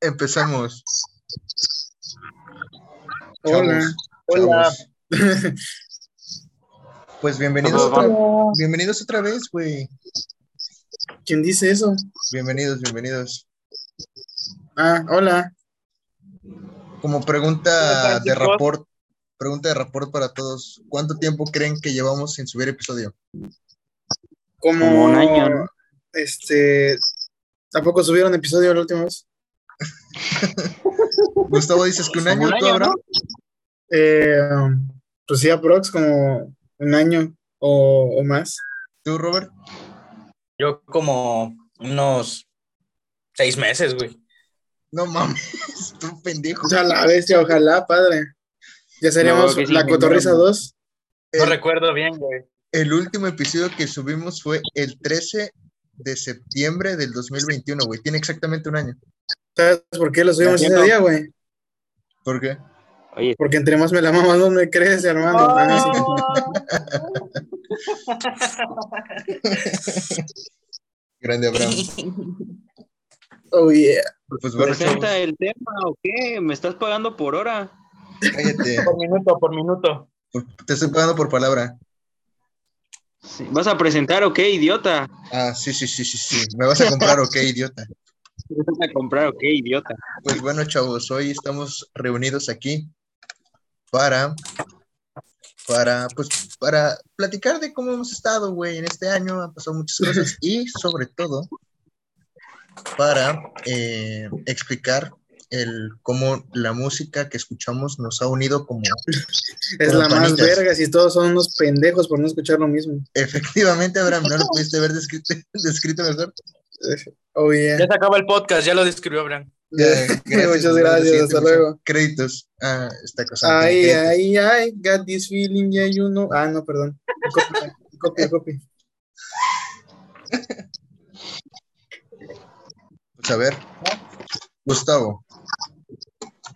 Empezamos. Hola. Chavos, Hola. chavos. Pues bienvenidos otra, bienvenidos otra vez, güey. ¿Quién dice eso? Bienvenidos, bienvenidos. Ah, hola. Como ¿Cómo pregunta de rapport, pregunta de rapport para todos. ¿Cuánto tiempo creen que llevamos sin subir episodio? Como, Como un año, ¿no? Este. ¿Tampoco subieron episodio la última vez? Gustavo, dices que un año, ¿tú, año? ¿no? Eh, pues sí, aprox como un año o, o más. ¿Tú, Robert? Yo como unos seis meses, güey. No mames, tú pendejo. O sea, la bestia, ojalá, padre. Ya seríamos No, sí, la cotorriza muero. 2. No El- recuerdo bien, güey. El último episodio que subimos fue el 13 de septiembre del 2021, güey. Tiene exactamente un año. ¿Sabes por qué lo subimos ese día, güey? ¿Por qué? Oye, Porque entre más me la mamas, no me crees, hermano. Ah, Grande Abraham. Oh, yeah. Pues bueno, presenta el tema o qué? ¿Me estás pagando por hora? cállate. Por minuto, por minuto. Te estoy pagando por palabra. Sí. ¿Vas a presentar o qué, idiota? Ah, sí, sí, sí, sí, sí. ¿Me vas a comprar o qué, idiota? ¿Me vas a comprar o qué, idiota? Pues bueno, chavos, hoy estamos reunidos aquí para, para, pues, para platicar de cómo hemos estado, güey, en este año. Han pasado muchas cosas y, sobre todo, para eh, explicar el cómo la música que escuchamos nos ha unido como Es Como la más verga si todos son unos pendejos por no escuchar lo mismo. efectivamente, Abraham, no lo pudiste haber descrito, descrito mejor. Oh, yeah. Ya se acaba el podcast, ya lo describió Abraham. Ya, Muchas gracias, hasta luego. Créditos. Ah, esta cosa. Ay, ay, ay, got this feeling, yeah, you know. Ah, no, perdón. Copia, copia, copia. Pues a ver, Gustavo,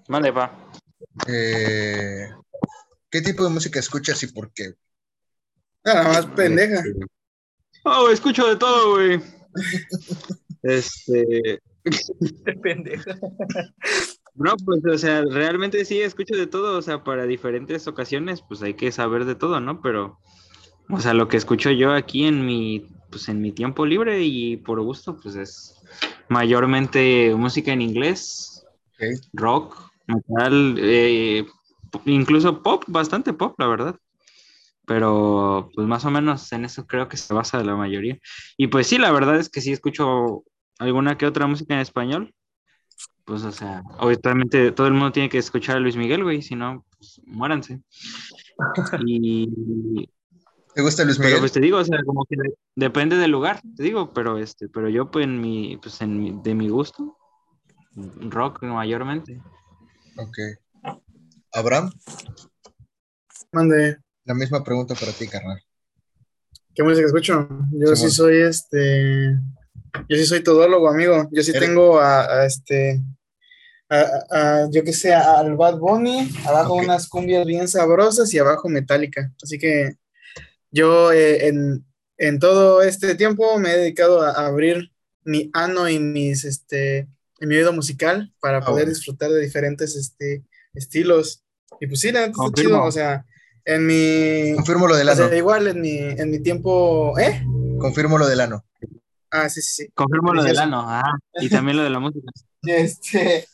Mande, pa. eh, ¿qué tipo de música escuchas y por qué? Nada más pendeja. Oh, escucho de todo, güey. Este. Pendejo. No, pues, o sea, realmente sí escucho de todo, o sea, para diferentes ocasiones, pues hay que saber de todo, ¿no? Pero, o sea, lo que escucho yo aquí en mi, pues en mi tiempo libre y por gusto, pues es mayormente música en inglés, rock, metal, eh, incluso pop, bastante pop, la verdad. Pero, pues más o menos en eso creo que se basa la mayoría. Y pues sí, la verdad es que sí escucho alguna que otra música en español. Pues, o sea, obviamente todo el mundo tiene que escuchar a Luis Miguel, güey, si no, pues muéranse. Y, ¿Te gusta Luis pero Miguel? pues te digo, o sea, como que de- depende del lugar, te digo, pero este, pero yo pues en mi, pues en mi- de mi gusto, rock mayormente. Ok. Abraham, Mande. la misma pregunta para ti, carnal. ¿Qué música escucho? Yo sí soy este. Yo sí soy todólogo, amigo. Yo sí Eres- tengo a, a este. A, a- yo que sé, al Bad Bunny, abajo unas cumbias bien sabrosas y abajo metálica. Así que yo eh, en, en todo este tiempo me he dedicado a abrir mi ano y mis este y mi oído musical para Ah, poder disfrutar de diferentes este estilos. Y pues sí, la neta está chido. O sea, en mi. Confirmo lo del O sea, ano. igual en mi, en mi tiempo. ¿Eh? Confirmo lo del ano. Ah, sí, sí, sí. Confirmo lo del ano, ah, y también lo de la música. Este,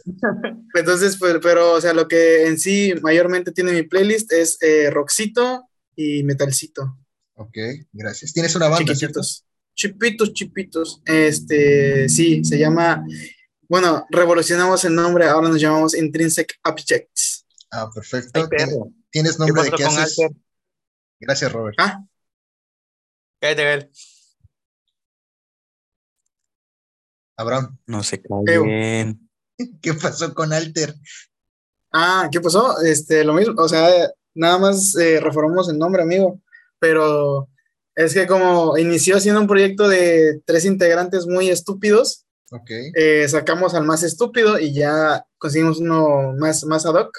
entonces, pues, pero, o sea, lo que en sí mayormente tiene mi playlist es eh, rockcito y metalcito. Ok, gracias. Tienes una banda, ¿cierto? Chiquititos. Chipitos, chipitos. Este, sí, se llama. Bueno, revolucionamos el nombre, ahora nos llamamos Intrinsic Objects. Ah, perfecto. Ay, perro. ¿Tienes ¿Qué nombre de qué haces? Alter? Gracias, Robert. Ah, Cállate, Gael. Abraham, No se callen. ¿qué pasó con Alter? ah, ¿qué pasó? Este, lo mismo, o sea, nada más eh, reformamos el nombre, amigo, pero es que como inició siendo un proyecto de tres integrantes muy estúpidos, Ok, eh, sacamos al más estúpido y ya conseguimos uno más, más ad hoc.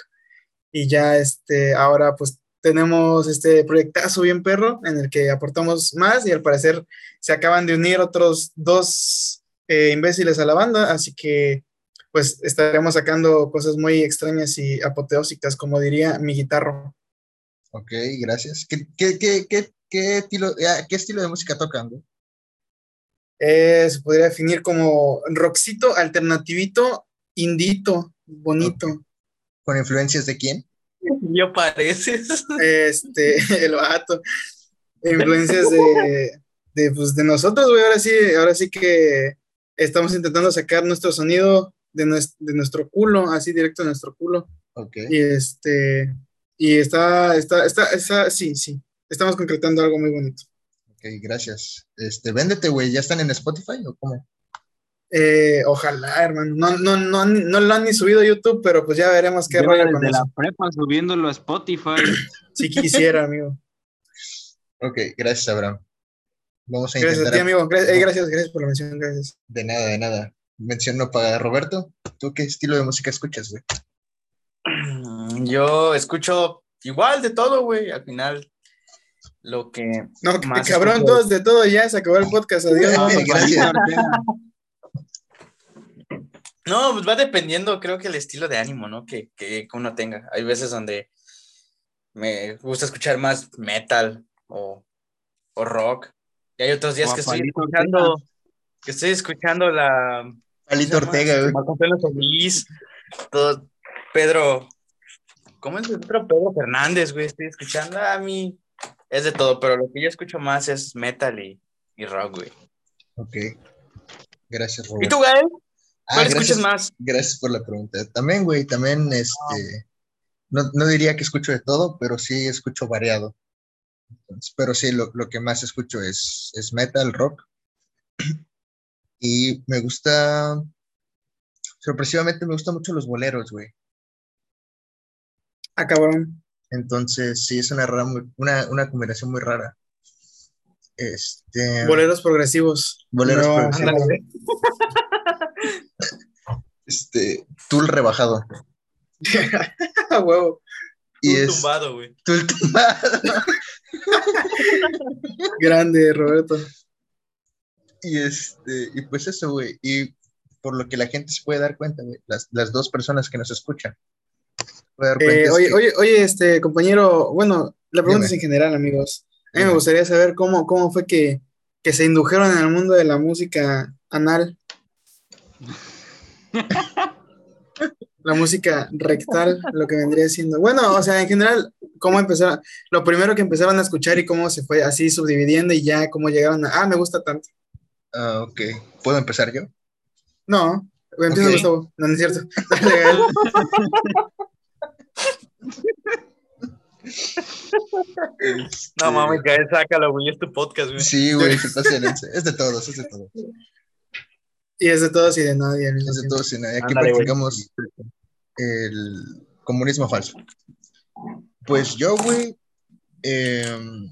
Y ya este, ahora pues tenemos este proyectazo bien perro en el que aportamos más y al parecer se acaban de unir otros dos eh, imbéciles a la banda, así que pues estaremos sacando cosas muy extrañas y apoteósicas, como diría mi guitarro. Ok, gracias. ¿Qué, qué, qué, qué, qué estilo, eh, qué estilo de música tocan, güey? Eh, se podría definir como rockcito, alternativito, indito, bonito. ¿Con influencias de quién? Yo pareces. Este, el vato. Influencias de, de, pues, de nosotros, güey. Ahora sí, ahora sí que estamos intentando sacar nuestro sonido de, nues- de nuestro culo, así directo de nuestro culo. Ok. Y este, y está, está, está, está, sí, sí. Estamos concretando algo muy bonito. Gracias. Este, véndete, güey. ¿Ya están en Spotify o cómo? Eh, ojalá, hermano. No, no, no, no lo han ni subido a YouTube, pero pues ya veremos qué rollo con desde la prepa subiéndolo a Spotify. Si quisiera, amigo. Ok, gracias, Abraham. Vamos a Gracias a intentar. ti, amigo. Eh, gracias, gracias por la mención, gracias. De nada, de nada. Mención no paga. Roberto, ¿tú qué estilo de música escuchas, güey? Yo escucho igual de todo, güey. Al final, lo que. No, Más cabrón, escucho- todos de todo, ya se acabó el podcast. Adiós. Ah, vamos. gracias. No, pues va dependiendo, creo que el estilo de ánimo, ¿no? Que, que uno tenga. Hay veces donde me gusta escuchar más metal o, o rock. Y hay otros días O que estoy Palito escuchando, que estoy escuchando la Palito. Ortega, güey. Todo, Pedro, ¿cómo es el otro? Pedro Fernández, güey, estoy escuchando a mí, es de todo, pero lo que yo escucho más es metal y, y rock, güey. Ok. Gracias, ¿Y Roberto. tú, Gael? Ah, ¿Cuál gracias, escuchas más? gracias por la pregunta. También, güey, también, este, no, no diría que escucho de todo, pero sí escucho variado. Entonces, pero sí, lo, lo que más escucho es, es metal, rock. Y me gusta, sorpresivamente me gustan mucho los boleros, güey. Ah, cabrón. Entonces, sí, es una, rara muy- una, una combinación muy rara. Este, Boleros progresivos. Boleros No, progresivos. Ándale. este, Tool rebajado. Huevo. Y es tumbado, güey. Tool tumbado. Grande, Roberto. Y este, y pues eso, güey. Y por lo que la gente se puede dar cuenta, güey, las, las dos personas que nos escuchan. se puede dar cuenta Eh, oye, que- oye, oye, este compañero, bueno, la pregunta Dime. es en general, amigos. A mí me gustaría saber cómo, cómo fue que, que se indujeron en el mundo de la música anal. La música rectal, lo que vendría siendo. Bueno, o sea, en general, cómo empezaron, lo primero que empezaron a escuchar y cómo se fue así subdividiendo y ya cómo llegaron a, ah, me gusta tanto. Ah, ok. ¿Puedo empezar yo? No, empieza Ok. Gustavo. No, no es cierto. Dale, Gael. No mames, Gael, sácalo, güey, es tu podcast, güey. Sí, güey, de. Es de todos, es de todos. Y es de todos y de nadie. Es de todos. y nadie. Aquí practicamos el comunismo falso. Pues yo, güey, em,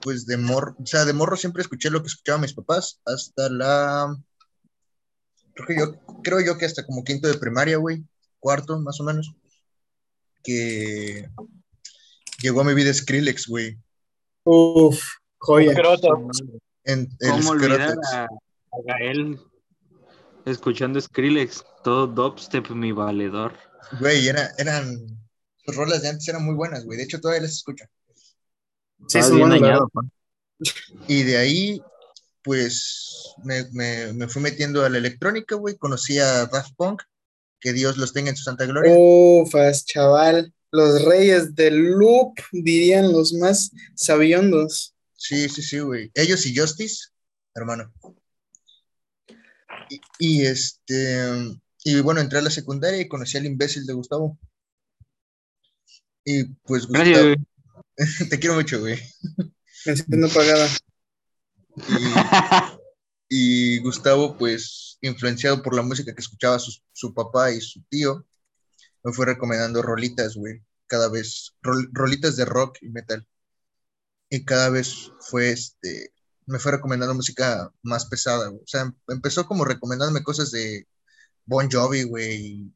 pues de morro, o sea, de morro siempre escuché lo que escuchaban mis papás hasta la, creo que yo, creo yo que hasta como quinto de primaria, güey, cuarto más o menos, que llegó a mi vida Skrillex, güey, Uf, joya. En el ¿Cómo olvidar Scrotex. a, a Gael escuchando Skrillex? Todo dubstep, mi valedor. Güey, era, eran, sus rolas de antes eran muy buenas, güey, de hecho todavía las escucho. Sí, Estaba son bien dañado. Y de ahí, pues, me, me, me fui metiendo a la electrónica, güey. Conocí a Daft Punk, que Dios los tenga en su santa gloria. Ufas, chaval. Los reyes del loop, dirían los más sabiondos. Sí, sí, sí, güey. Ellos y Justice, hermano. Y, y, este, y bueno, entré a la secundaria y conocí al imbécil de Gustavo. Y pues, Gustavo, te quiero mucho, güey. Mención pagada. Y, y Gustavo, pues, influenciado por la música que escuchaba su, su papá y su tío, me fue recomendando rolitas, güey, cada vez, rol- rolitas de rock y metal. Y cada vez fue, este, me fue recomendando música más pesada, güey. O sea, em- empezó como recomendándome cosas de Bon Jovi, güey,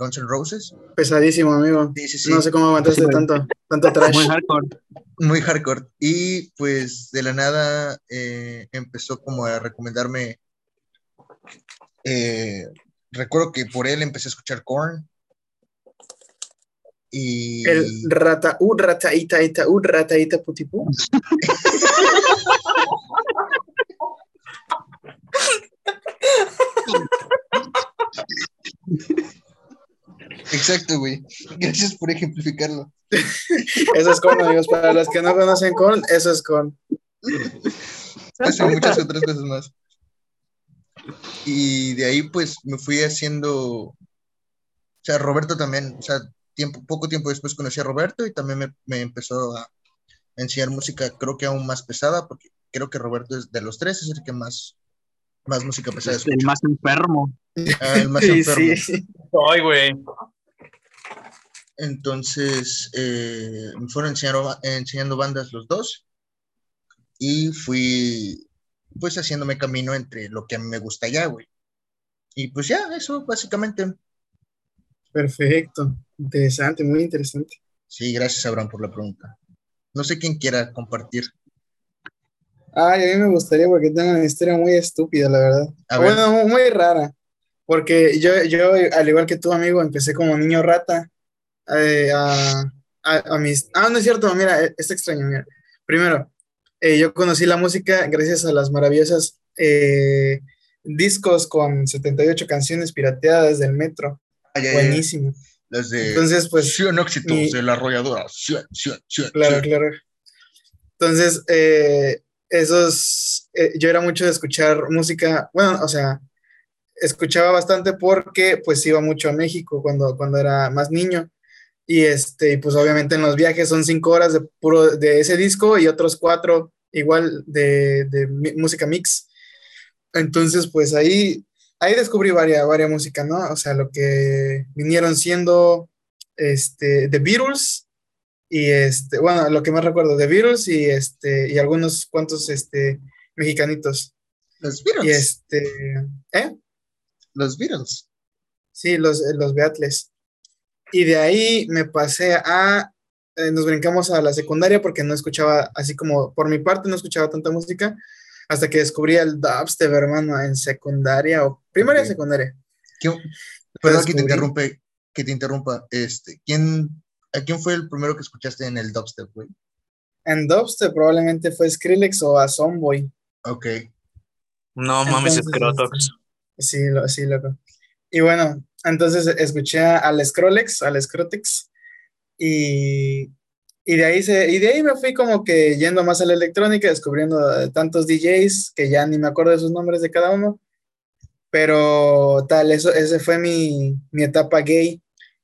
Guns N' Roses. Pesadísimo, amigo. Sí, sí, sí, No sé cómo aguantaste tanto, tanto trash. Muy hardcore. muy hardcore. Y pues de la nada eh, empezó como a recomendarme eh, recuerdo que por él empecé a escuchar Korn. Y El rata, u rata ita ita, u rata ita putipú. exacto, güey. Gracias por ejemplificarlo. Eso es con, amigos. Para los que no conocen con, eso es con. Eso y muchas otras cosas más. Y de ahí, pues, me fui haciendo. O sea, Roberto también, o sea, tiempo, poco tiempo después conocí a Roberto y también me, me empezó a enseñar música, creo que aún más pesada, porque creo que Roberto es de los tres, es el que más, más música pesada Es el más enfermo. Ah, el más Sí, enfermo. sí. Ay, güey. Entonces, eh, me fueron enseñando, ba- enseñando bandas los dos y fui, pues, haciéndome camino entre lo que a mí me gusta ya, güey. Y pues ya, eso básicamente. Perfecto. Interesante, muy interesante. Sí, gracias, Abraham, por la pregunta. No sé quién quiera compartir. Ay, a mí me gustaría porque tengo una historia muy estúpida, la verdad. A ver. Bueno, mu- muy rara. Porque yo, yo, al igual que tú, amigo, empecé como niño rata eh, a, a- a mis... Ah, no es cierto, mira, eh, es extraño, mira. Primero, eh, yo conocí la música gracias a las maravillosas eh, discos con 78 canciones pirateadas del metro. Ay, ay, ay, Buenísimo. Las de Entonces, pues... Sion Oxitos mi- de la arrolladora. Sion, Sion, Sion, Claro, Sion. claro. Entonces, eh, esos, eh, yo era mucho de escuchar música, bueno, o sea, escuchaba bastante porque pues iba mucho a México cuando, cuando era más niño. Y este, y, pues obviamente en los viajes son cinco horas de puro de ese disco y otros cuatro igual de, de música mix. Entonces, pues ahí, ahí descubrí varias, varias música, ¿no? O sea, lo que vinieron siendo este, The Beatles, y este, bueno, lo que más recuerdo, The Beatles y este, y algunos cuantos este, mexicanitos. Los Y Beatles. este, ¿eh? Los Beatles. Sí, los, los Beatles. Y de ahí me pasé a, eh, nos brincamos a la secundaria porque no escuchaba, así como por mi parte, no escuchaba tanta música, hasta que descubrí el dubstep, hermano, en secundaria o primaria o Ok. secundaria. ¿Quién- Perdón que te interrumpe, que te interrumpa. Este, ¿quién, ¿A quién fue el primero que escuchaste en el dubstep, güey? En dubstep probablemente fue Skrillex o a Zomboy. Ok. No mames, Entonces, Scrotox. Sí, lo, sí, loco. Y bueno, entonces escuché al Scrollex, al Scrotex, y, y de ahí se, y de ahí me fui como que yendo más a la electrónica, descubriendo eh, tantos DJs que ya ni me acuerdo de sus nombres de cada uno. Pero tal, eso, ese fue mi, mi etapa gay.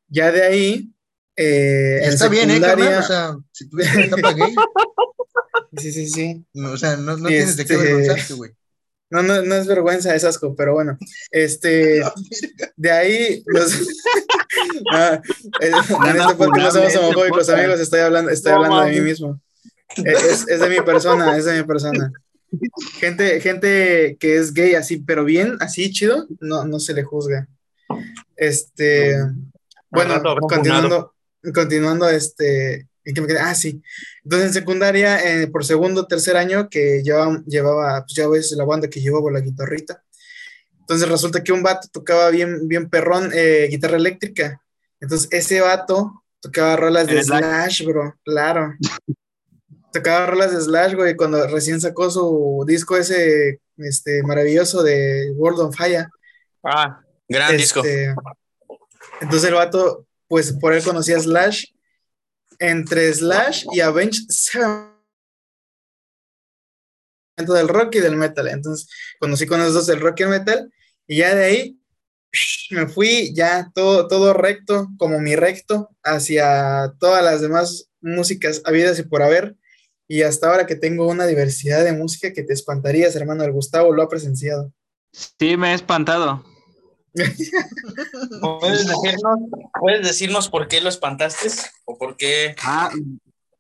Ya de ahí, eh, Está bien, ¿eh, carnal? O sea, si tuviste una etapa gay, sí, sí, sí. o sea, no, tienes de qué este- avergonzarte, güey. No, no, no es vergüenza, es asco, pero bueno, este, de ahí, los, eh, en este podcast no somos homofóbicos, amigos, estoy hablando, estoy No hablando de mí mismo. Eh, Es, es de mi persona, es de mi persona. Gente, gente que es gay así, pero bien, así chido, no, no se le juzga. Este, bueno, continuando, continuando, este, ¿en qué me quedé? Ah, sí. Entonces en secundaria, eh, por segundo, tercer año, que llevaba, llevaba, pues ya ves, la banda que llevaba la guitarrita. Entonces resulta que un vato tocaba bien, bien perrón eh, guitarra eléctrica. Entonces ese vato tocaba rolas de ¿Eres Slash? Bro, claro. tocaba rolas de Slash, güey, cuando recién sacó su disco ese este, maravilloso de World on Fire. Ah, gran disco. Este, Entonces el vato, pues por él conocía a Slash. Entre Slash y Sevenfold del rock y del metal. Entonces conocí con los dos el rock y el metal. Y ya de ahí me fui ya todo, todo recto, como mi recto, hacia todas las demás músicas habidas y por haber. Y hasta ahora que tengo una diversidad de música que te espantarías, hermano. El Gustavo lo ha presenciado. Sí, me he espantado. ¿Puedes decirnos, ¿Puedes decirnos por qué lo espantaste? ¿O por qué? Ah,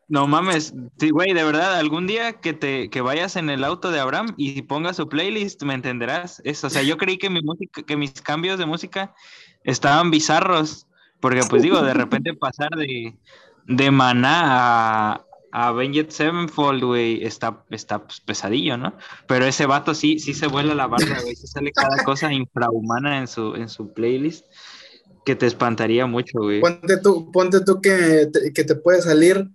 no mames. Sí, güey, de verdad, algún día que te que vayas en el auto de Abraham y pongas su playlist, me entenderás. Es, o sea, yo creí que mi música, que mis cambios de música estaban bizarros. Porque, pues digo, de repente pasar de, de Maná a, Avenged Sevenfold, güey, está, está pues, pesadillo, ¿no? Pero ese vato sí, sí se vuela la barba, güey, sí sale cada cosa infrahumana en su, en su playlist que te espantaría mucho, güey. Ponte tú, ponte tú que, te, que te puede salir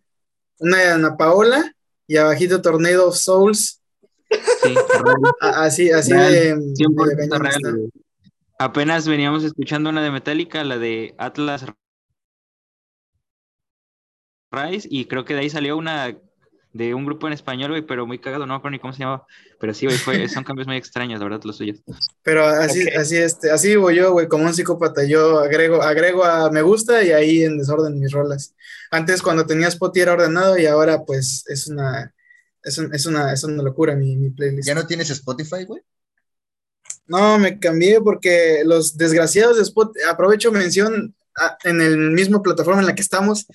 una de Ana Paola y abajito Tornado of Souls. Sí, Así, así real, de, 100% de real. Apenas veníamos escuchando una de Metallica, la de Atlas Rise, y creo que de ahí salió una de un grupo en español, güey, pero muy cagado, no me acuerdo ni cómo se llamaba. Pero sí, güey, fue, son cambios muy extraños, la verdad, los suyos. Pero así, Ok. así, este, así vivo yo, güey, como un psicópata. Yo agrego, agrego a me gusta y ahí en desorden mis rolas. Antes cuando tenía Spotify era ordenado y ahora pues es una, es, un- es una, es una locura mi, mi playlist. ¿Ya no tienes Spotify, güey? No, me cambié porque los desgraciados de Spotify, aprovecho mención en el mismo plataforma en la que estamos,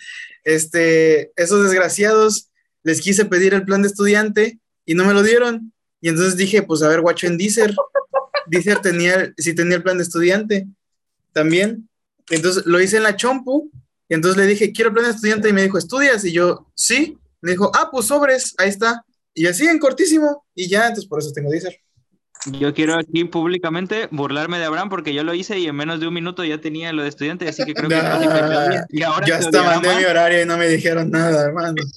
este, esos desgraciados les quise pedir el plan de estudiante y no me lo dieron. Y entonces dije, pues a ver, guacho en Deezer. Deezer tenía, sí tenía el plan de estudiante también. Entonces lo hice en la Chompu y entonces le dije, quiero plan de estudiante y me dijo, ¿estudias? Y yo, sí. Me dijo, ah, pues sobres, ahí está. Y así en cortísimo. Y ya, entonces por eso tengo Deezer. Yo quiero aquí públicamente burlarme de Abraham porque yo lo hice y en menos de un minuto ya tenía lo de estudiante, así que creo que odia. y ahora Yo hasta mandé más. mi horario y no me dijeron nada, hermano.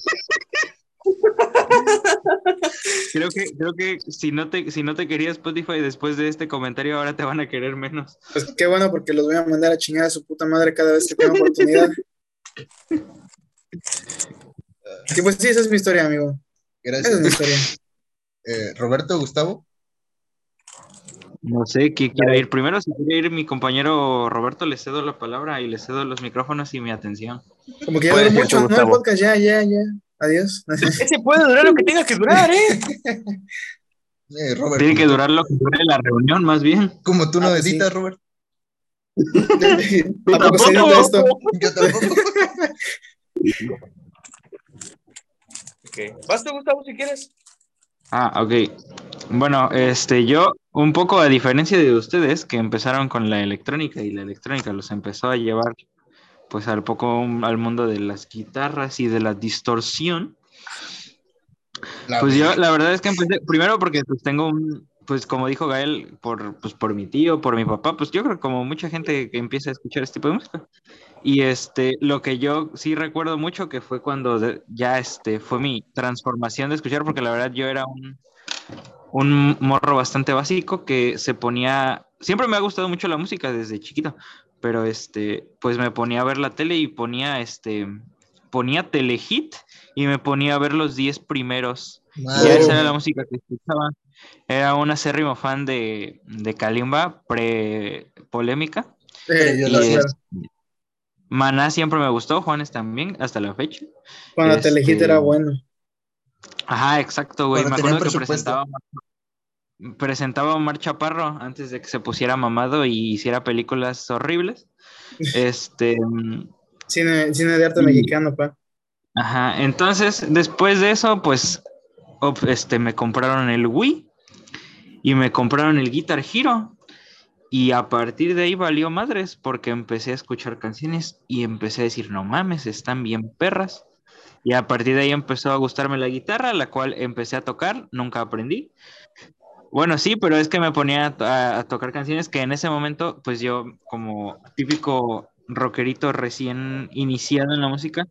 Creo que, creo que si no te, si no te quería Spotify después de este comentario, ahora te van a querer menos. Pues qué bueno porque los voy a mandar a chingar a su puta madre cada vez que tenga oportunidad. Y pues sí, esa es mi historia, amigo. Esa es mi Gracias. historia. Eh, Roberto, Gustavo. No sé quién quiere ir primero. Si quiere ir mi compañero Roberto, le cedo la palabra y le cedo los micrófonos y mi atención. Como que ya duró mucho, ¿no? El podcast, ya, ya, ya. Adiós. Ese puede durar lo que tenga que durar, ¿eh? Eh, Robert, Tiene que durar lo que dure la reunión, más bien. Como tú no Ah, pues sí. Robert. ¿A poco se edita esto? Yo tampoco. Ok. Vas tú, Gustavo, si quieres. Ah, ok. Bueno, este, yo, un poco a diferencia de ustedes, que empezaron con la electrónica y la electrónica los empezó a llevar, pues, al poco al mundo de las guitarras y de la distorsión. La Pues yo, la verdad es que empecé, primero porque pues tengo un, pues como dijo Gael, por, pues por mi tío, por mi papá, pues yo creo que como mucha gente que empieza a escuchar este tipo de música. Y este, lo que yo sí recuerdo mucho que fue cuando de- ya este, fue mi transformación de escuchar, porque la verdad yo era un, un morro bastante básico que se ponía, siempre me ha gustado mucho la música desde chiquito, pero este, pues me ponía a ver la tele y ponía este, ponía Telehit y me ponía a ver los 10 primeros. Y esa era la música que escuchaba. Era un acérrimo fan de, de Kalimba, pre-polémica. Eh, yo Y la- es- Maná siempre me gustó, Juanes también, hasta la fecha. Cuando este- Telehit era bueno. Ajá, exacto, güey. Cuando Me acuerdo que presentaba, presentaba a Omar Chaparro antes de que se pusiera mamado y hiciera películas horribles. Este, Cine, cine de arte Y- mexicano, pa. Ajá, entonces después de eso, pues este, me compraron el Wii y me compraron el Guitar Hero. Y a partir de ahí valió madres porque empecé a escuchar canciones y empecé a decir, no mames, están bien perras. Y a partir de ahí empezó a gustarme la guitarra, la cual empecé a tocar, nunca aprendí. Bueno, sí, pero es que me ponía a, a- tocar canciones que en ese momento, pues yo como típico rockerito recién iniciado en la música,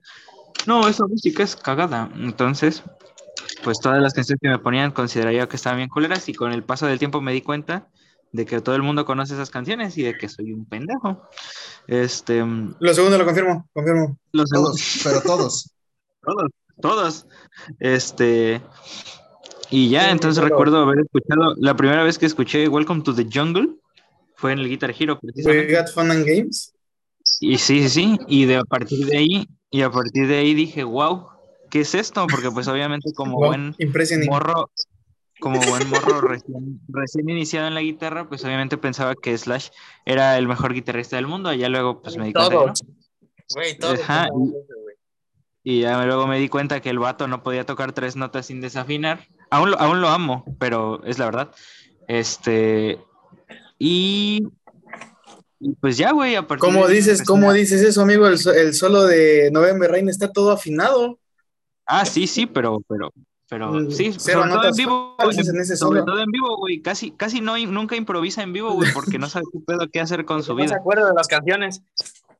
no, esa música es cagada. Entonces, pues todas las canciones que me ponían consideraría que estaban bien culeras y con el paso del tiempo me di cuenta de que todo el mundo conoce esas canciones y de que soy un pendejo. Este, mm, Lo segundo lo confirmo, confirmo. los Todos, pero todos. todos, todos. Este, y ya, entonces recuerdo haber escuchado, la primera vez que escuché Welcome to the Jungle fue en el Guitar Hero, We precisamente. got fun and games. Y sí, sí, sí, y de a partir de ahí, y a partir de ahí dije, wow, ¿qué es esto? Porque pues obviamente como Wow, buen morro, como buen morro recién, recién iniciado en la guitarra, pues obviamente pensaba que Slash era el mejor guitarrista del mundo, y ya luego pues me di cuenta que no. Todos. Ajá, pensamos y- ya luego me di cuenta que el vato no podía tocar tres notas sin desafinar. Aún lo, aún lo amo, pero es la verdad. Este. Y. pues ya, güey, a partir ¿Cómo de dices, cómo dices eso, amigo? El, el solo de November Rain está todo afinado. Ah, sí, sí, pero, pero, pero, Mm, sí, cero sobre todo en vivo, falsas güey, en ese sobre solo. todo en vivo, güey, casi, casi no, nunca improvisa en vivo, güey, porque no sabe qué pedo qué hacer con su No se vida. acuerda de las canciones.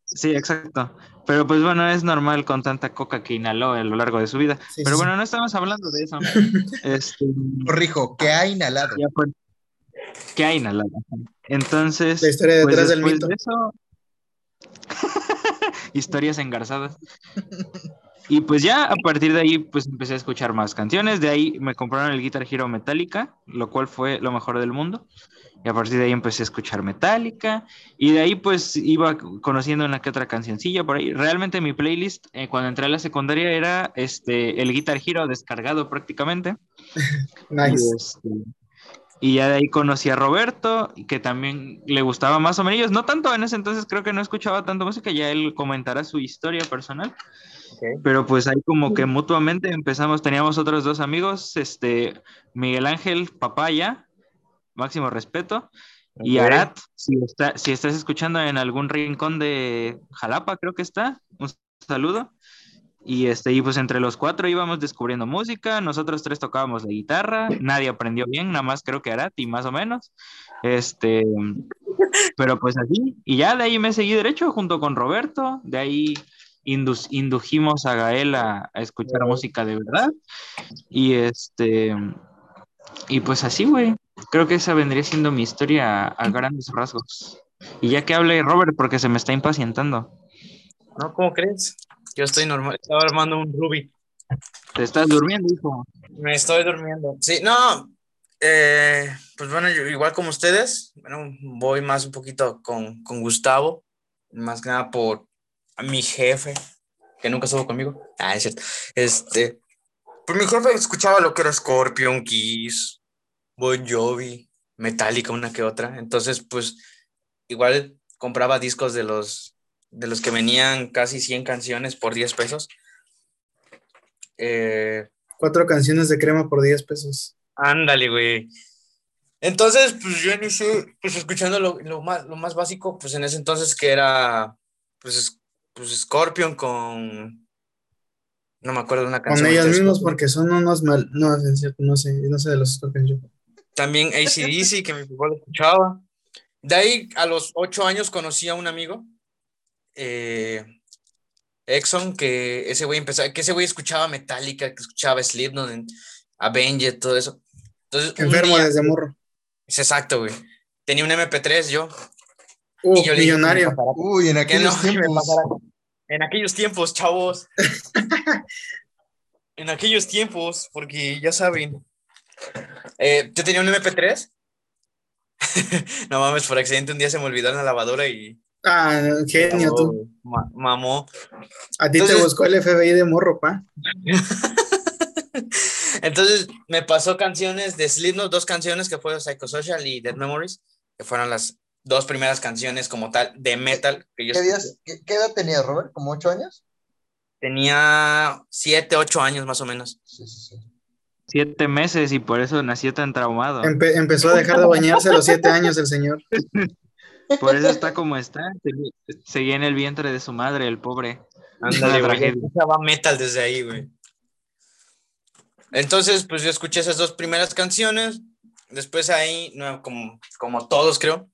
Sí, exacto. Pero pues bueno, es normal con tanta coca que inhaló a lo largo de su vida. Sí, Pero sí, bueno, no estamos hablando de eso. Este, Corrijo, que ha inhalado. ya fue. ¿Qué hay inhalado? Entonces, La historia pues, detrás del después mito. de eso, historias engarzadas. Y pues ya a partir de ahí, pues empecé a escuchar más canciones. De ahí me compraron el Guitar Hero Metallica, lo cual fue lo mejor del mundo. Y a partir de ahí empecé a escuchar Metallica. Y de ahí pues iba conociendo una que otra cancioncilla por ahí. Realmente mi playlist eh, cuando entré a la secundaria era este, el Guitar Hero descargado prácticamente. Nice. Este, y ya de ahí conocí a Roberto, que también le gustaba más o menos. No tanto en ese entonces, creo que no escuchaba tanto música, ya él comentará su historia personal. Pero pues ahí como que mutuamente empezamos, teníamos otros dos amigos, este, Miguel Ángel Papaya, máximo respeto, y. Arat, si, está, si estás escuchando en algún rincón de Jalapa, creo que está, un saludo. Y, este, y pues entre los cuatro íbamos descubriendo música, nosotros tres tocábamos la guitarra, nadie aprendió bien, nada más creo que Arat y más o menos. Este, pero pues así, y ya de ahí me seguí derecho junto con Roberto, de ahí indujimos a Gael a, a escuchar música de verdad. Y este, y pues así, güey. Creo que esa vendría siendo mi historia a, a grandes rasgos. Y ya que hable Robert, porque se me está impacientando. ¿No? ¿Cómo crees? Yo estoy normal, estaba armando un Ruby. Te estás durmiendo, hijo. Me estoy durmiendo. Sí, no. eh, pues bueno, yo, igual como ustedes, bueno, voy más un poquito con, con Gustavo, más que nada por mi jefe, que nunca estuvo conmigo. Ah, es cierto. Este, pues mi jefe escuchaba lo que era Scorpion, Kiss, Bon Jovi, Metallica, una que otra. Entonces, pues igual compraba discos de los, de los que venían casi 100 canciones por 10 pesos. Eh, Cuatro canciones de crema por 10 pesos. Ándale, güey. Entonces, pues yo inicié, pues escuchando lo, lo más, lo más básico, pues en ese entonces que era, pues, es- pues Scorpion con, no me acuerdo de una Con canción. ellos ahorita de mismos Scorpion. porque son unos mal... No, es cierto, no sé, no sé de los Scorpions yo. También ACDC, que mi papá lo escuchaba. De ahí, a los ocho años, conocí a un amigo, eh, Exxon, que ese güey empezó, que ese güey escuchaba Metallica, que escuchaba Slipknot, en- Avenged, todo eso. Entonces, Enfermo día- desde morro. Es exacto, güey. Tenía un MP3 yo. Uh, y yo le dije que me millonario. Uy, en que aquellos no, tiempos. En aquellos tiempos, chavos. en aquellos tiempos, porque ya saben. Eh, yo tenía un MP3. no mames, por accidente un día se me olvidó en la lavadora y. Ah, genio tú. Ma- mamó. A ti te Entonces- buscó el FBI de morro, pa. Entonces me pasó canciones de Slipknot, dos canciones que fueron Psychosocial y Dead Memories, que fueron las dos primeras canciones como tal de metal que yo ¿Qué, escuché. días- qué- qué edad tenías, Robert? ¿Como ocho años? Tenía siete, ocho años más o menos. Sí, sí, sí. Siete meses y por eso nació tan traumado. Empe- empezó a dejar de bañarse a los siete años el señor. Por eso está como está. Seguía en el vientre de su madre, el pobre. Ándale, escuchaba metal desde ahí, güey. Entonces, pues yo escuché esas dos primeras canciones. Después ahí, no, como, como todos creo,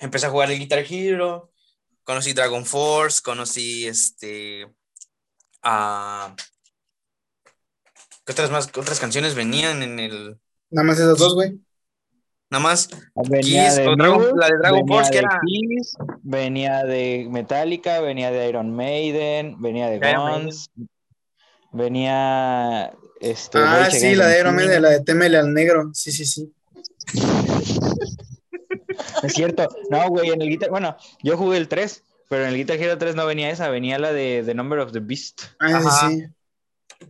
empecé a jugar el Guitar Hero. Conocí Dragon Force, conocí este. ¿Qué otras más? qué otras canciones venían en el. Nada más esas dos, güey. Nada más. Venía Kiss, de o Dragon- la de Dragon venía Force, que era- Kiss, venía de Metallica, venía de Iron Maiden, venía de. Guns, venía este Ah, sí, la de Iron. Maiden, la de Témele al negro. Sí, sí, sí. Es cierto. No, güey, en el Guitar, bueno, yo jugué el 3, pero en el Guitar Hero 3 no venía esa, venía la de The Number of the Beast. Ah, sí, Ajá. sí.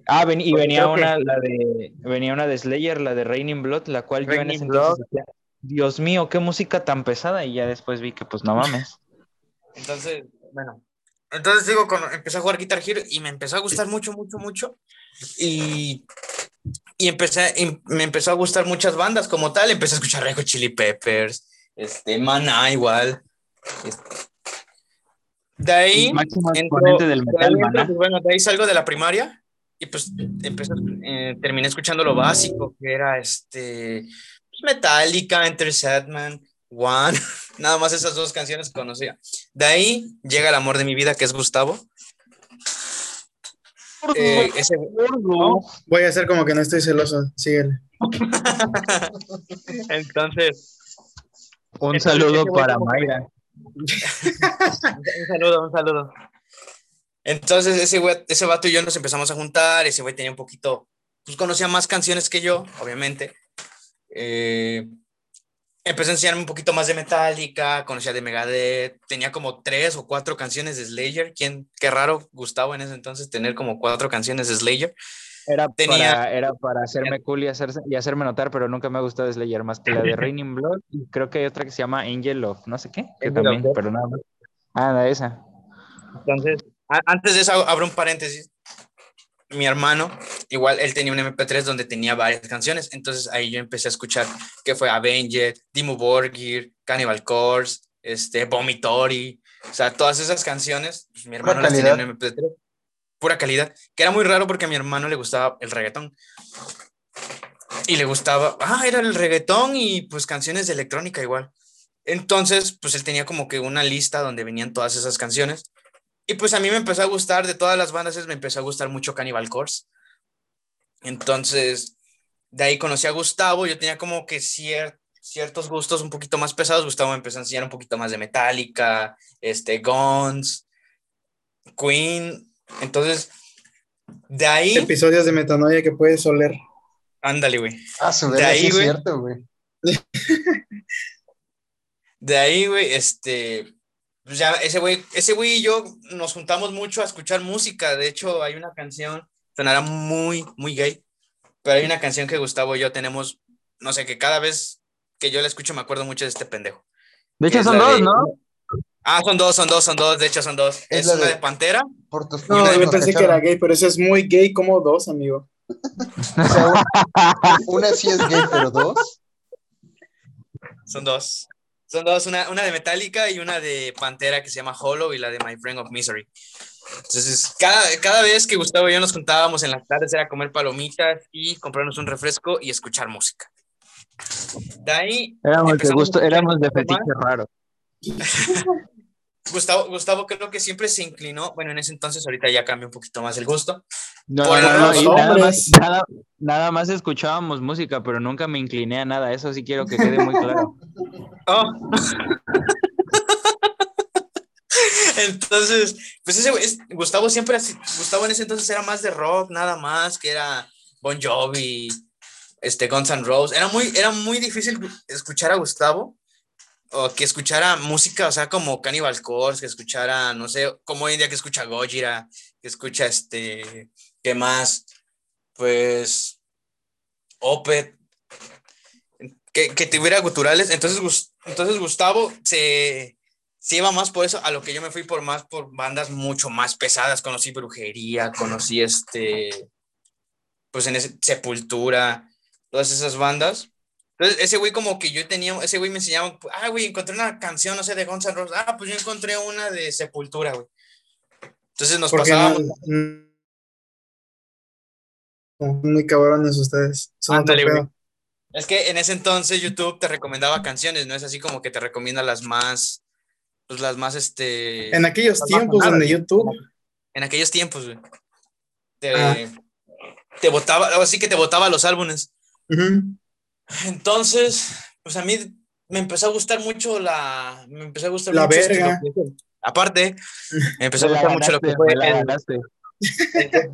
Ah, ven- y Pues venía que- una, la de, venía una de Slayer, la de Raining Blood, la cual yo en ese entonces decía, Dios mío, qué música tan pesada, y ya después vi que pues no mames. Entonces, bueno. Entonces digo, cuando empecé a jugar Guitar Hero y me empezó a gustar mucho, mucho, mucho. Y, y empecé, y me empezó a gustar muchas bandas como tal. Empecé a escuchar Red Hot Chili Peppers, este, Maná igual. este, De ahí, entro- del de ahí metal, entro, maná. pues, bueno, de ahí salgo de la primaria y pues empecé, eh, terminé escuchando lo básico, que era este, pues, Metallica, Enter Sadman, One, nada más esas dos canciones conocía. De ahí llega el amor de mi vida, que es Gustavo. Eh, ese- Voy a hacer como que no estoy celoso. Síguele. entonces, Un Entonces, saludo para como Mayra. Un saludo, un saludo. Entonces, ese, güey, ese vato y yo nos empezamos a juntar. Ese güey tenía un poquito, pues conocía más canciones que yo, obviamente. Eh, empezó a enseñarme un poquito más de Metallica, conocía de Megadeth. Tenía como tres o cuatro canciones de Slayer. ¿Quién? Qué raro, Gustavo, en ese entonces, tener como cuatro canciones de Slayer. Era, Tenía- para, era para hacerme cool y, hacerse, y hacerme notar, pero nunca me ha gustado Slayer más que la de Raining Blood. Y creo que hay otra que se llama Angel of no sé qué, que también, pero nada más. Ah, la esa. Entonces, a- antes de eso, abro un paréntesis. Mi hermano, igual él tenía un MP3 donde tenía varias canciones. Entonces ahí yo empecé a escuchar que fue Avenged, Dimmu Borgir, Cannibal Corpse, este, Vomitory. O sea, todas esas canciones, pues, mi hermano las tenía en un MP3. Pura calidad. Que era muy raro porque a mi hermano le gustaba el reggaetón. Y le gustaba, ah, era el reggaetón y pues canciones de electrónica igual. Entonces, pues él tenía como que una lista donde venían todas esas canciones. Y pues a mí me empezó a gustar, de todas las bandas, me empezó a gustar mucho Cannibal Corpse. Entonces, de ahí conocí a Gustavo, yo tenía como que cier- ciertos gustos un poquito más pesados. Gustavo me empezó a enseñar un poquito más de Metallica, este, Guns, Queen. Entonces, de ahí, Episodios de metanoia que puedes oler. ándale, güey. Ah, su De ahí, sí es güey. cierto, güey. De ahí, güey, este, pues ya ese güey, ese güey y yo nos juntamos mucho a escuchar música. De hecho, hay una canción, sonará muy, muy gay, pero hay una canción que Gustavo y yo tenemos, no sé, que cada vez que yo la escucho me acuerdo mucho de este pendejo. De hecho, son dos, de- ¿no? Ah, son dos, son dos, son dos, de hecho son dos. Es Es, la una de- de Pantera. Por tus No, yo pensé que cacharon. era gay, pero eso es muy gay como dos, amigo. O sea, un- una sí es gay, pero dos. Son dos. Son dos, una, una de Metallica y una de Pantera que se llama Hollow y la de My Friend of Misery. Entonces, cada, cada vez que Gustavo y yo nos juntábamos en las tardes era comer palomitas y comprarnos un refresco y escuchar música. De ahí, Éramos de, gusto, éramos de fetiche raro. Gustavo, Gustavo creo que siempre se inclinó, bueno, en ese entonces ahorita ya cambió un poquito más el gusto. No, no, no, y nada, más, nada, nada más escuchábamos música, pero nunca me incliné a nada. Eso sí quiero que quede muy claro. Oh. Entonces, pues ese es- Gustavo siempre, Gustavo en ese entonces era más de rock, nada más, que era Bon Jovi, este, Guns N' Roses. Era muy, era muy difícil escuchar a Gustavo o que escuchara música, o sea, como Cannibal Corpse, que escuchara, no sé, como hoy en día que escucha Gojira, que escucha este, ¿qué más? Pues, Opeth, que, que tuviera guturales. Entonces, entonces Gustavo se, se iba más por eso, a lo que yo me fui por más por bandas mucho más pesadas. Conocí Brujería, conocí este, pues en ese, Sepultura, todas esas bandas. Entonces, ese güey como que yo tenía, ese güey me enseñaba, ah, güey, encontré una canción, no sé, de Guns N' Roses. Ah, pues yo encontré una de Sepultura, güey. Entonces nos no, pasábamos. no- muy cabrones ustedes. Son Ándale, güey. Es que en ese entonces YouTube te recomendaba canciones, no es así como que te recomienda las más, pues las más, este... En aquellos tiempos donde. YouTube. En aquellos tiempos, güey. Te, Ah. te botaba, así que te botaba los álbumes. Ujú. Entonces, pues a mí me empezó a gustar mucho la, me empezó a gustar La mucho verga. lo que- aparte, me empezó a gustar mucho lo que fue el, el death metal,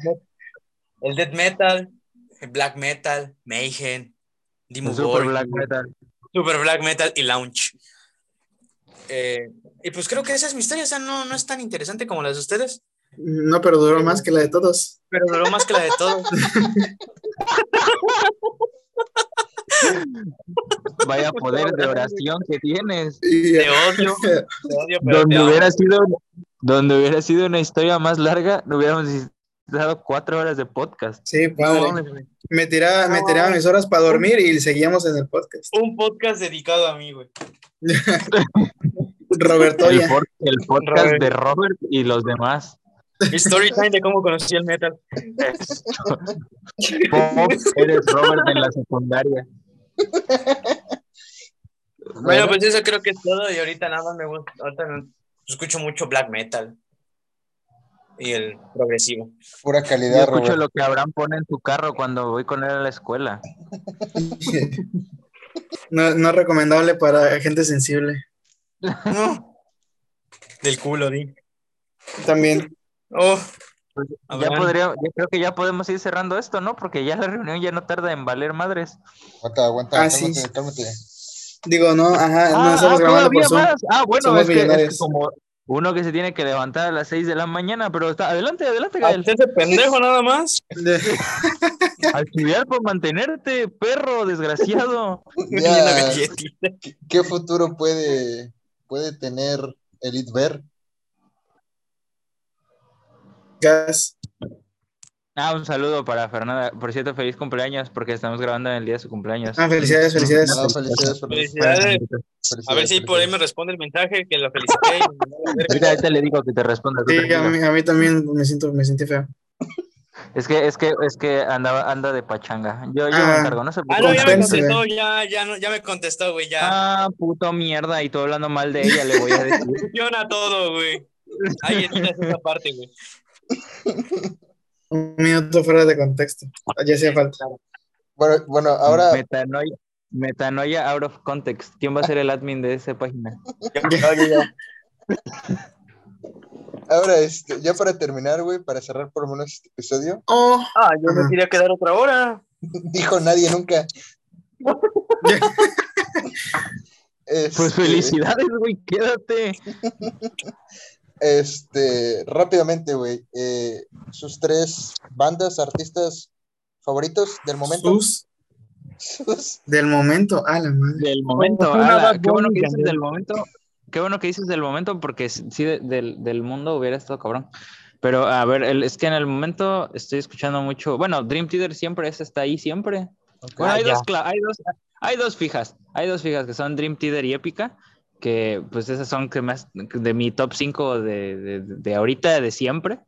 el death metal, el black metal, Mayhem, Dimmu Super Black Metal. Super Black Metal y Lounge. Eh, y pues creo que esa es mi historia, o sea, no, no es tan interesante como las de ustedes, No, pero duró más que la de todos. pero duró más que la de todos. Vaya poder de oración que tienes. Te odio, te odio, pero te Donde hubiera sido, donde hubiera sido una historia más larga, no hubiéramos necesitado cuatro horas de podcast. Sí, me tiraba, me tiraba mis horas para dormir y seguíamos en el podcast. Un podcast dedicado a mí, güey. Roberto El, podcast Robert. de Robert y los demás. Story time de cómo conocí el metal. Pop, eres Robert en la secundaria. Bueno, pues eso creo que es todo. Y ahorita nada más me gusta. Ahorita no- escucho mucho black metal. Y el progresivo. Pura Yo calidad, escucho Robert. lo que Abraham pone en su carro cuando voy con él a la escuela. No, no recomendable para gente sensible. No. Del culo, di. También. Oh. Ya Abraham. podría, yo creo que ya podemos ir cerrando esto, ¿no? Porque ya la reunión ya no tarda en valer madres. Aguanta, aguanta, Ah, sí. cálmate, cálmate. Digo, no, ajá, no Ah, estamos ah, grabando por todavía Zoom. más. Ah, bueno, Somos es que, es que como uno que se tiene que levantar a las 6 de la mañana, pero está adelante, adelante, Ah, Gael. ese pendejo nada más. De- A estudiar por mantenerte, perro desgraciado. Ya. ¿qué- ¿Qué futuro puede, puede tener Elite Ver? Gas. Ah, un saludo para Fernanda. Por cierto, feliz cumpleaños, porque estamos grabando en el día de su cumpleaños. Ah, felicidades, felicidades. Ah, felicidades, Fernando. Felicidades. Felicidades, A ver si por ahí me responde el mensaje que felicité. la verga. Ahorita, ahorita le digo que te responda. Sí, a mí, a mí también me siento, me sentí feo. Es que, es que, es que andaba, anda de pachanga. Yo, yo me Ah. encargo, no se Ah, no, ya me contestó, ya, ya, no, ya me contestó, güey, ya. Ah, puto mierda, y tú hablando mal de ella, le voy a decir. Funciona todo, güey. Ahí editas esa parte, güey. Un minuto fuera de contexto. Ya hacía falta. Bueno, bueno, ahora, Metanoia, metanoia out of context. ¿Quién va a ser el admin de esa página? Ahora este, ya para terminar, güey, para cerrar por lo menos este episodio, Oh, Ah, yo me quería quedar otra hora. dijo nadie nunca. Este, Pues felicidades, güey, quédate. Este, rápidamente, güey, eh, sus tres bandas, artistas favoritos del momento. sus del momento. Ah, la madre. Del momento, ala, qué bueno que dices del momento. Qué bueno que dices del momento, porque sí, de- del, del mundo hubiera estado cabrón. Pero a ver, el- es que en el momento estoy escuchando mucho. Bueno, Dream Theater siempre es, está ahí siempre. Ok. Bueno, Ah, hay, ya. dos, hay, dos, hay dos fijas. Hay dos fijas que son Dream Theater y Épica. Que pues esas son que más de mi top 5 de, de, de ahorita, de siempre.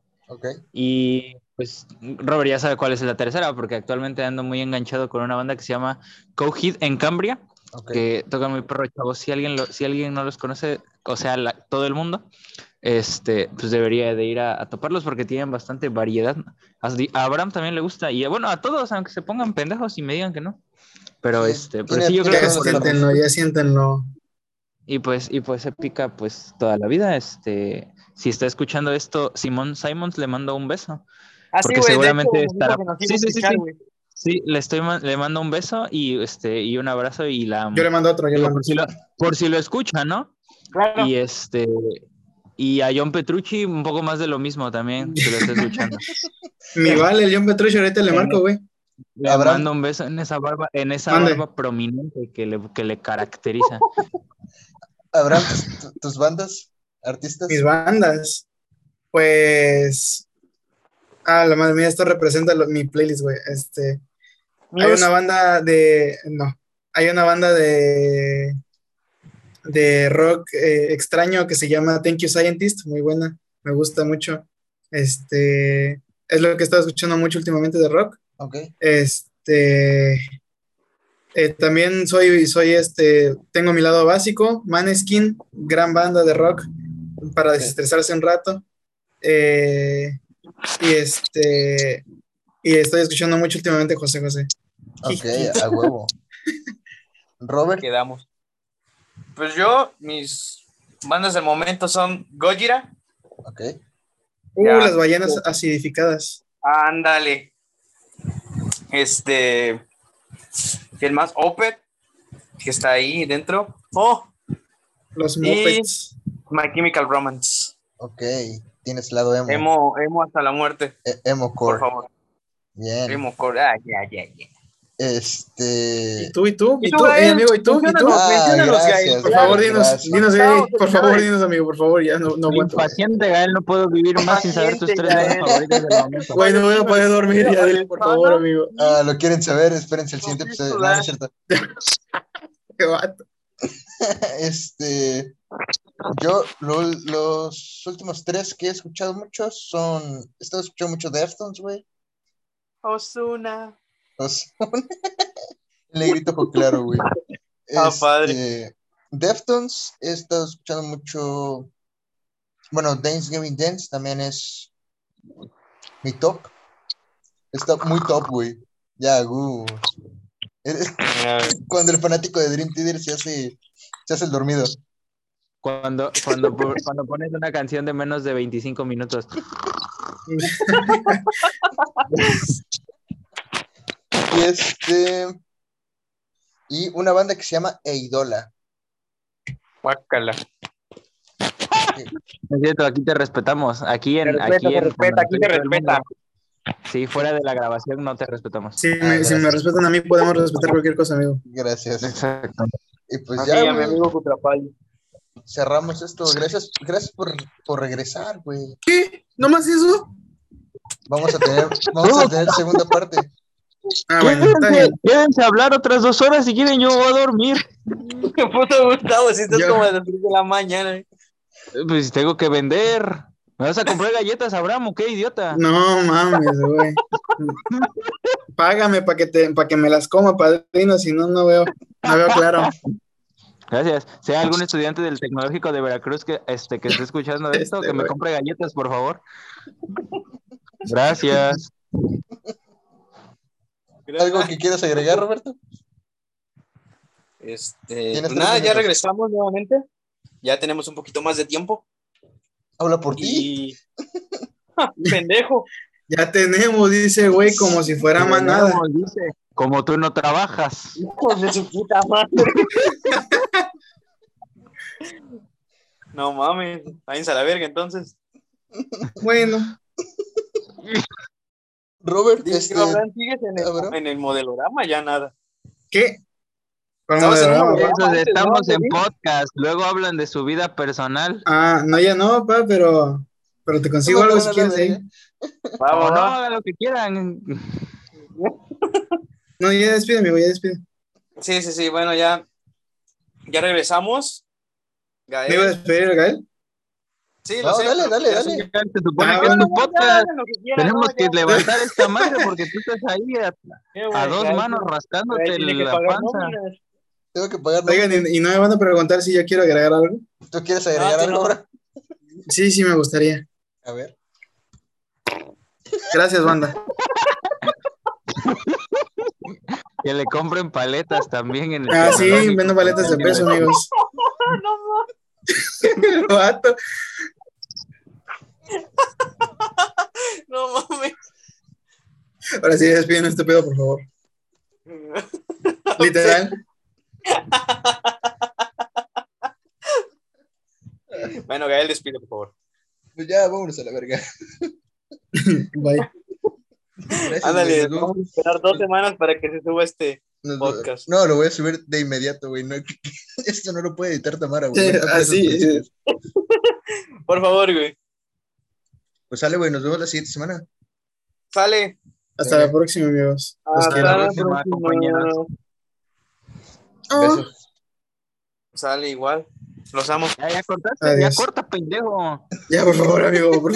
Y pues Robert ya sabe cuál es la tercera, porque actualmente ando muy enganchado con una banda que se llama Coheed en Cambria, que tocan muy perro chavos. Si alguien, lo- si alguien no los conoce, o sea, la- todo el mundo, este, pues debería de ir a, a toparlos porque tienen bastante variedad. A Abraham también le gusta, y bueno, a todos, aunque se pongan pendejos y me digan que no. Pero Sí, este, pero sí, yo creo Ya que por- siéntenlo, ya siéntenlo. Y pues, y pues Épica, pues toda la vida, este, si está escuchando esto, Simón Simons le mando un beso. Ah, Porque sí, seguramente hecho, estará- Sí, sí, sí, escuchar, sí. güey. Sí, le estoy le mando un beso y este y un abrazo y la. Yo le mando otro, yo le Digo, mando. por, si lo, por si lo escucha, ¿no? Claro. Y este y a John Petrucci un poco más de lo mismo también, si lo está escuchando. Mi vale, el John Petrucci, ahorita le marco, güey. Le Abraham. mando un beso en esa barba, en esa barba prominente que le, que le caracteriza. Abraham, tus, tu- tus bandas, artistas. Mis bandas. Pues. Ah, la madre mía, esto representa lo- mi playlist, güey. Este. Hay una banda de. No. Hay una banda de. De rock eh, extraño que se llama Thank You Scientist. Muy buena. Me gusta mucho. Este. Es lo que he estado escuchando mucho últimamente de rock. Ok. Este. Eh, también soy, soy este. Tengo mi lado básico. Maneskin, gran banda de rock para desestresarse un rato. Eh, y este. Y estoy escuchando mucho últimamente José José. Ok, a huevo. Robert, Quedamos. Pues yo, mis bandas del momento son Gojira. ok. Uh, Ya. las ballenas acidificadas. Ándale. Este. ¿Quién más? Opet, que está ahí dentro. Oh, Los mopeds. My Chemical Romance. Ok, tienes lado emo. Emo, emo hasta la muerte, E- emo por core. favor. Bien. Emo core. Ah, ya, ya, ya. Este. ¿Y tú? ¿Y tú? ¿Y ¿Y tú? Eh, amigo, ¿y tú? ¿Y tú? Ah, Gael. Por favor, dinos, dinos, por favor, dinos, amigo, por favor, ya no, no aguanto. Impaciente, Gael, no puedo vivir más sin saber tus tres favoritas del momento. Güey, no voy a poder dormir ya, dile, por favor, amigo. Ah, ¿Lo quieren saber? Espérense el siguiente episodio. No, es cierto. Qué vato. Este. Yo lo- los últimos tres que he escuchado mucho son, he estado escuchando mucho Deftones, güey. Osuna. El negrito ojo claro, güey. Ah, Este, padre. Deftones, he estado escuchando mucho. Bueno, Thanksgiving Dance también es mi top. Está muy top, güey. Ya, Cuando el fanático de Dream Theater se hace, se hace el dormido. Cuando, cuando, cuando pones una canción de menos de 25 minutos. Y este. Y una banda que se llama Eidola. Guácala. Es cierto, aquí te respetamos. Aquí en. Respeta, aquí en- respeta, aquí mundo- respeta. Sí, fuera de la grabación no te respetamos. Si, Ah, me, si me respetan a mí, podemos respetar cualquier cosa, amigo. Gracias. Exacto. Y pues Aquí ya, mi amigo Cutrapali. cerramos esto. Gracias, gracias por, por regresar, güey. ¿Qué? ¿No más eso? Vamos a tener, vamos a tener segunda parte. Ah, bueno, Quédense, quédense a hablar otras dos horas si quieren, yo voy a dormir. Qué puto Gustavo, si estás Yo- como a las 3 de la mañana. Pues tengo que vender. ¿Me vas a comprar galletas, Abraham? o ¿Qué idiota? No mames, güey. Págame para que, te, pa' que me las coma, padrino, si no, no veo, no veo claro. Gracias. Sea algún estudiante del Tecnológico de Veracruz que, este, que esté escuchando esto, Este, que me compre galletas, por favor. Gracias. ¿Algo que quieras agregar, Roberto? Este, pues nada, ya regresamos nuevamente. Ya tenemos un poquito más de tiempo. Habla por ti. Y. Pendejo. Ya tenemos, dice, güey, como si fuera manada. Tenemos, dice, Como tú no trabajas. Hijos de su puta madre. No mames. Váyanse a la verga entonces. Bueno, Robert, Digo, este, Abraham, ¿sigues en el, Abraham. en el modelorama? Ya nada. ¿qué? ¿Cuál Estamos en. Entonces, estamos en podcast. Luego hablan de su vida personal. Ah, no, ya no, pa, pero, pero te consigo algo si quieres. O Vamos, no, hagan lo que quieran. No, ya despide, amigo, ya despide. Sí, sí, sí. Bueno, ya. Ya regresamos. Gael. ¿Me iba a despedir, Gael? Sí, No, sé. dale, dale, ya dale. sé Se supone que es bueno. tu podcast. hagan lo que quieran, Tenemos no, que levantar esta madre porque tú estás ahí a, dos manos rascándote la panza. Tengo que pagar. ¿no? Oigan, ¿y, y no me van a preguntar si yo quiero agregar algo? ¿Tú quieres agregar Ah, que algo no. ahora? Sí, sí, me gustaría. A ver. Gracias, banda. Que le compren paletas también en el Ah, sí, vendo paletas de peso, amigos. El vato. No mames. Ahora sí, despiden este pedo, por favor. Literal. Bueno, Gael, despide, por favor. Pues ya, vámonos a la verga. Bye. Gracias, Ándale, vamos a esperar dos semanas para que se suba este. podcast. No, lo voy a subir de inmediato, güey. No, esto no lo puede editar Tamara, güey. Sí, así, principios. Por favor, güey. Pues sale, güey. Nos vemos la siguiente semana. Sale. Hasta la próxima, amigos. Hasta quiero. la próxima, próxima. compañeros. Oh. Besos. Sale igual. Los amo. Ya, ya cortaste, Adiós. ya corta, pendejo. Ya, por favor, amigo, por favor.